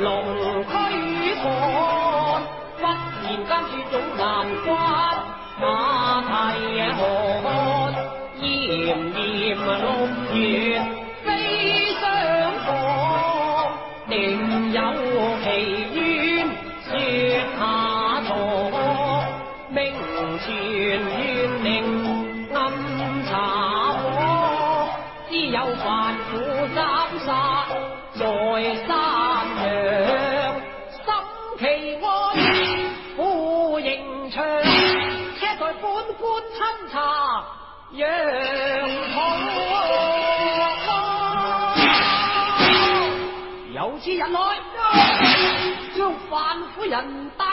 龙躯困，忽然间雪到南关，马蹄寒，炎炎六月。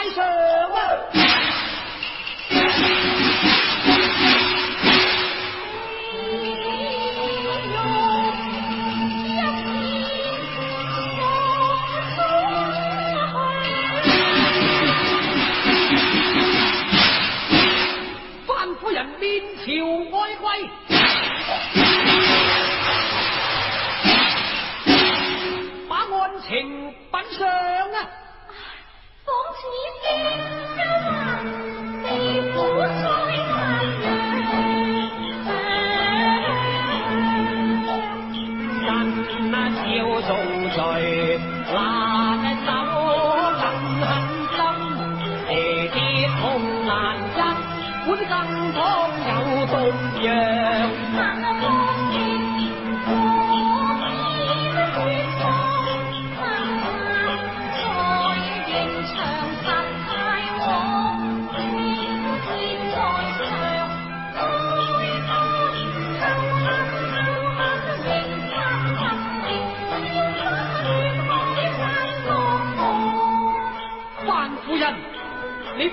一生。哎夫人面朝外归，把案情禀上。本更当有动杨。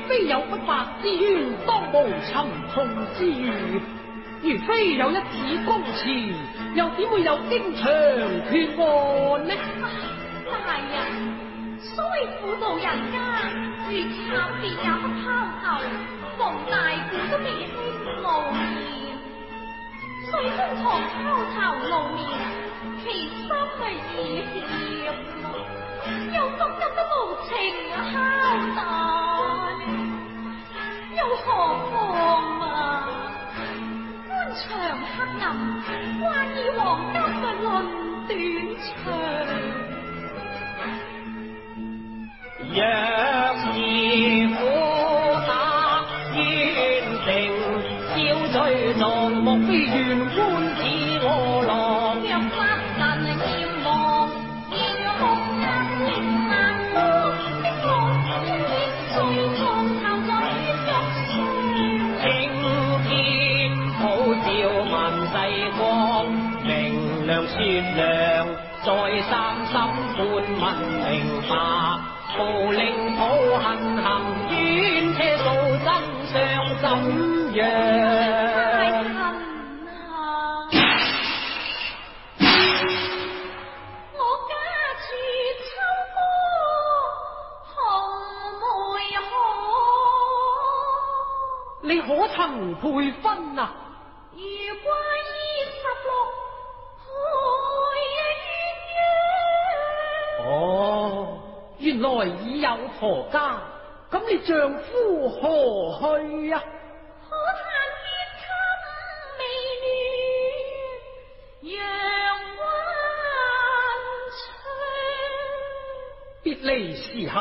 非有不白之冤，当无沉痛之余。如非有一纸公词，又点会有经长冤案呢？大人，虽妇道人家，如惨别也不抛头，逢大故都未轻露面。水中途抛头露面，其心为意怯，又怎敢得无情敲打？何妨啊！官场黑暗，怪尔王家不论短长。y e 再三心歡問明白，無令抱恨含冤，車訴真相怎樣？你可曾配婚啊？原来已有婆家，咁你丈夫何去啊？可叹天侵未了，阳关窗。别离时候，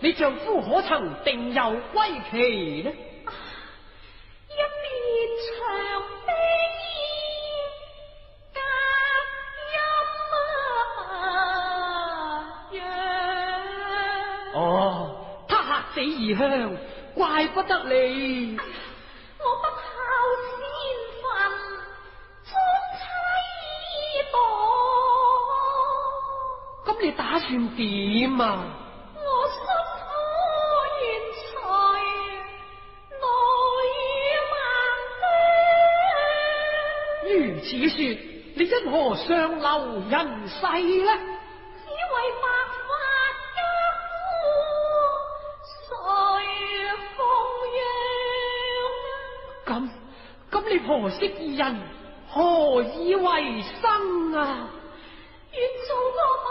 你丈夫可曾定有归期呢？得你，我不孝千分，将妻夺。咁你打算点啊？我心枯才，切，泪万腮。如此说，你因何尚留人世呢？婆媳二人何以为生啊？岳祖公。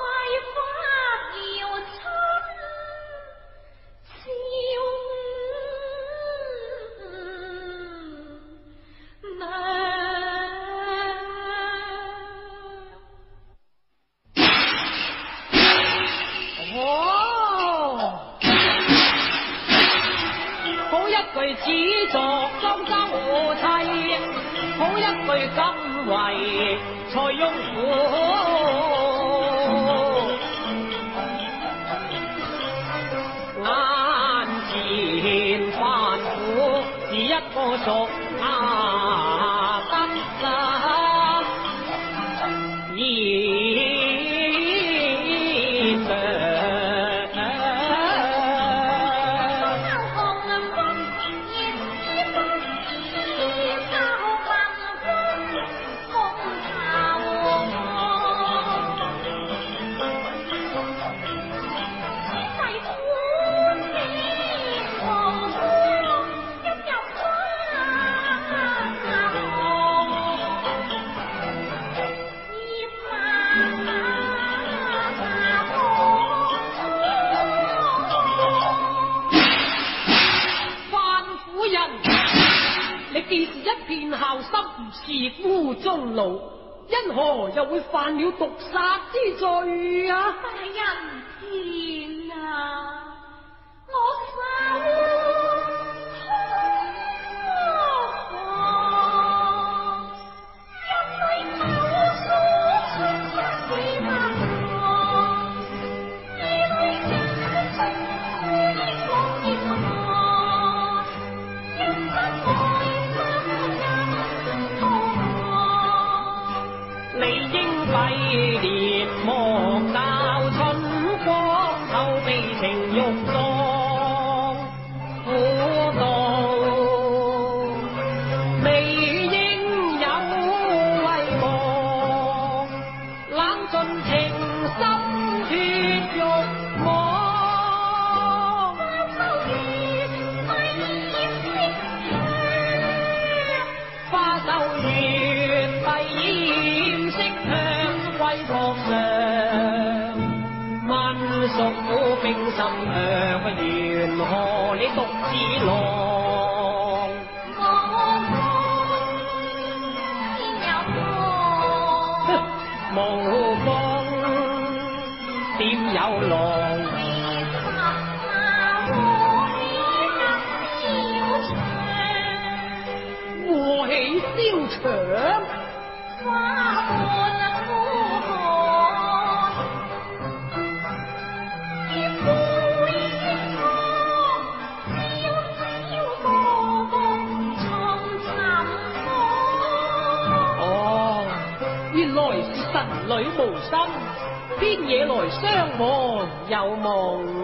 我手啊！而孤中老，因何又会犯了毒杀之罪啊？大人天啊！我受。someday. 边野来相望，有梦。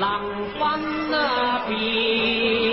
翻那边。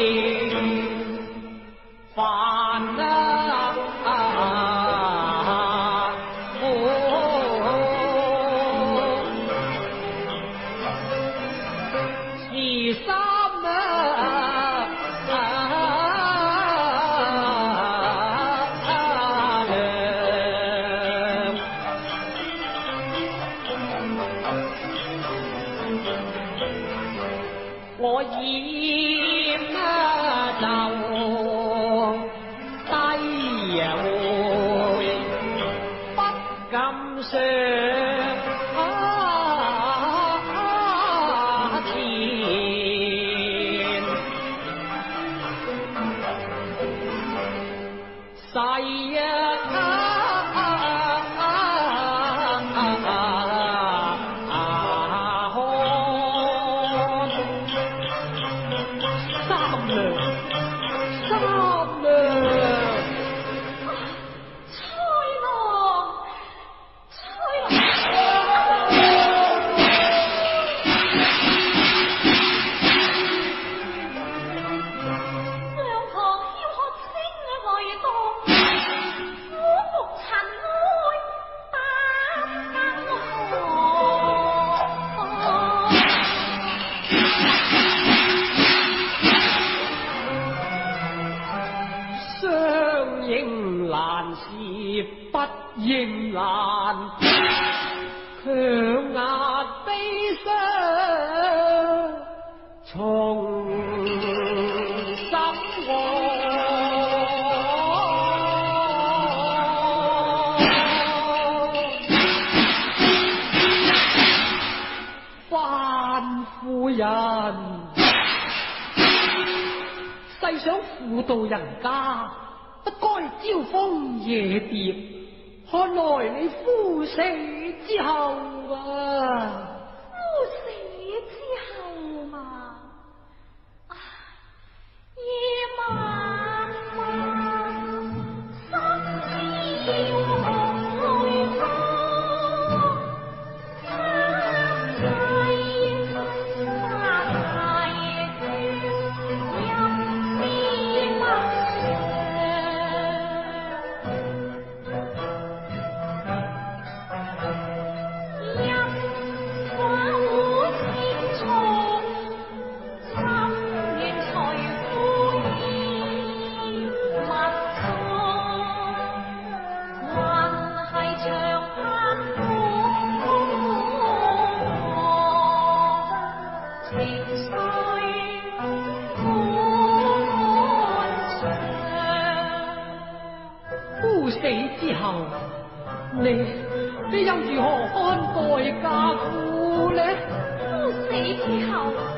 啥意思？应难是不应难，强压悲伤，从心望。凡夫人，世上辅导人家。风夜蝶，看来你夫死之后啊。你好。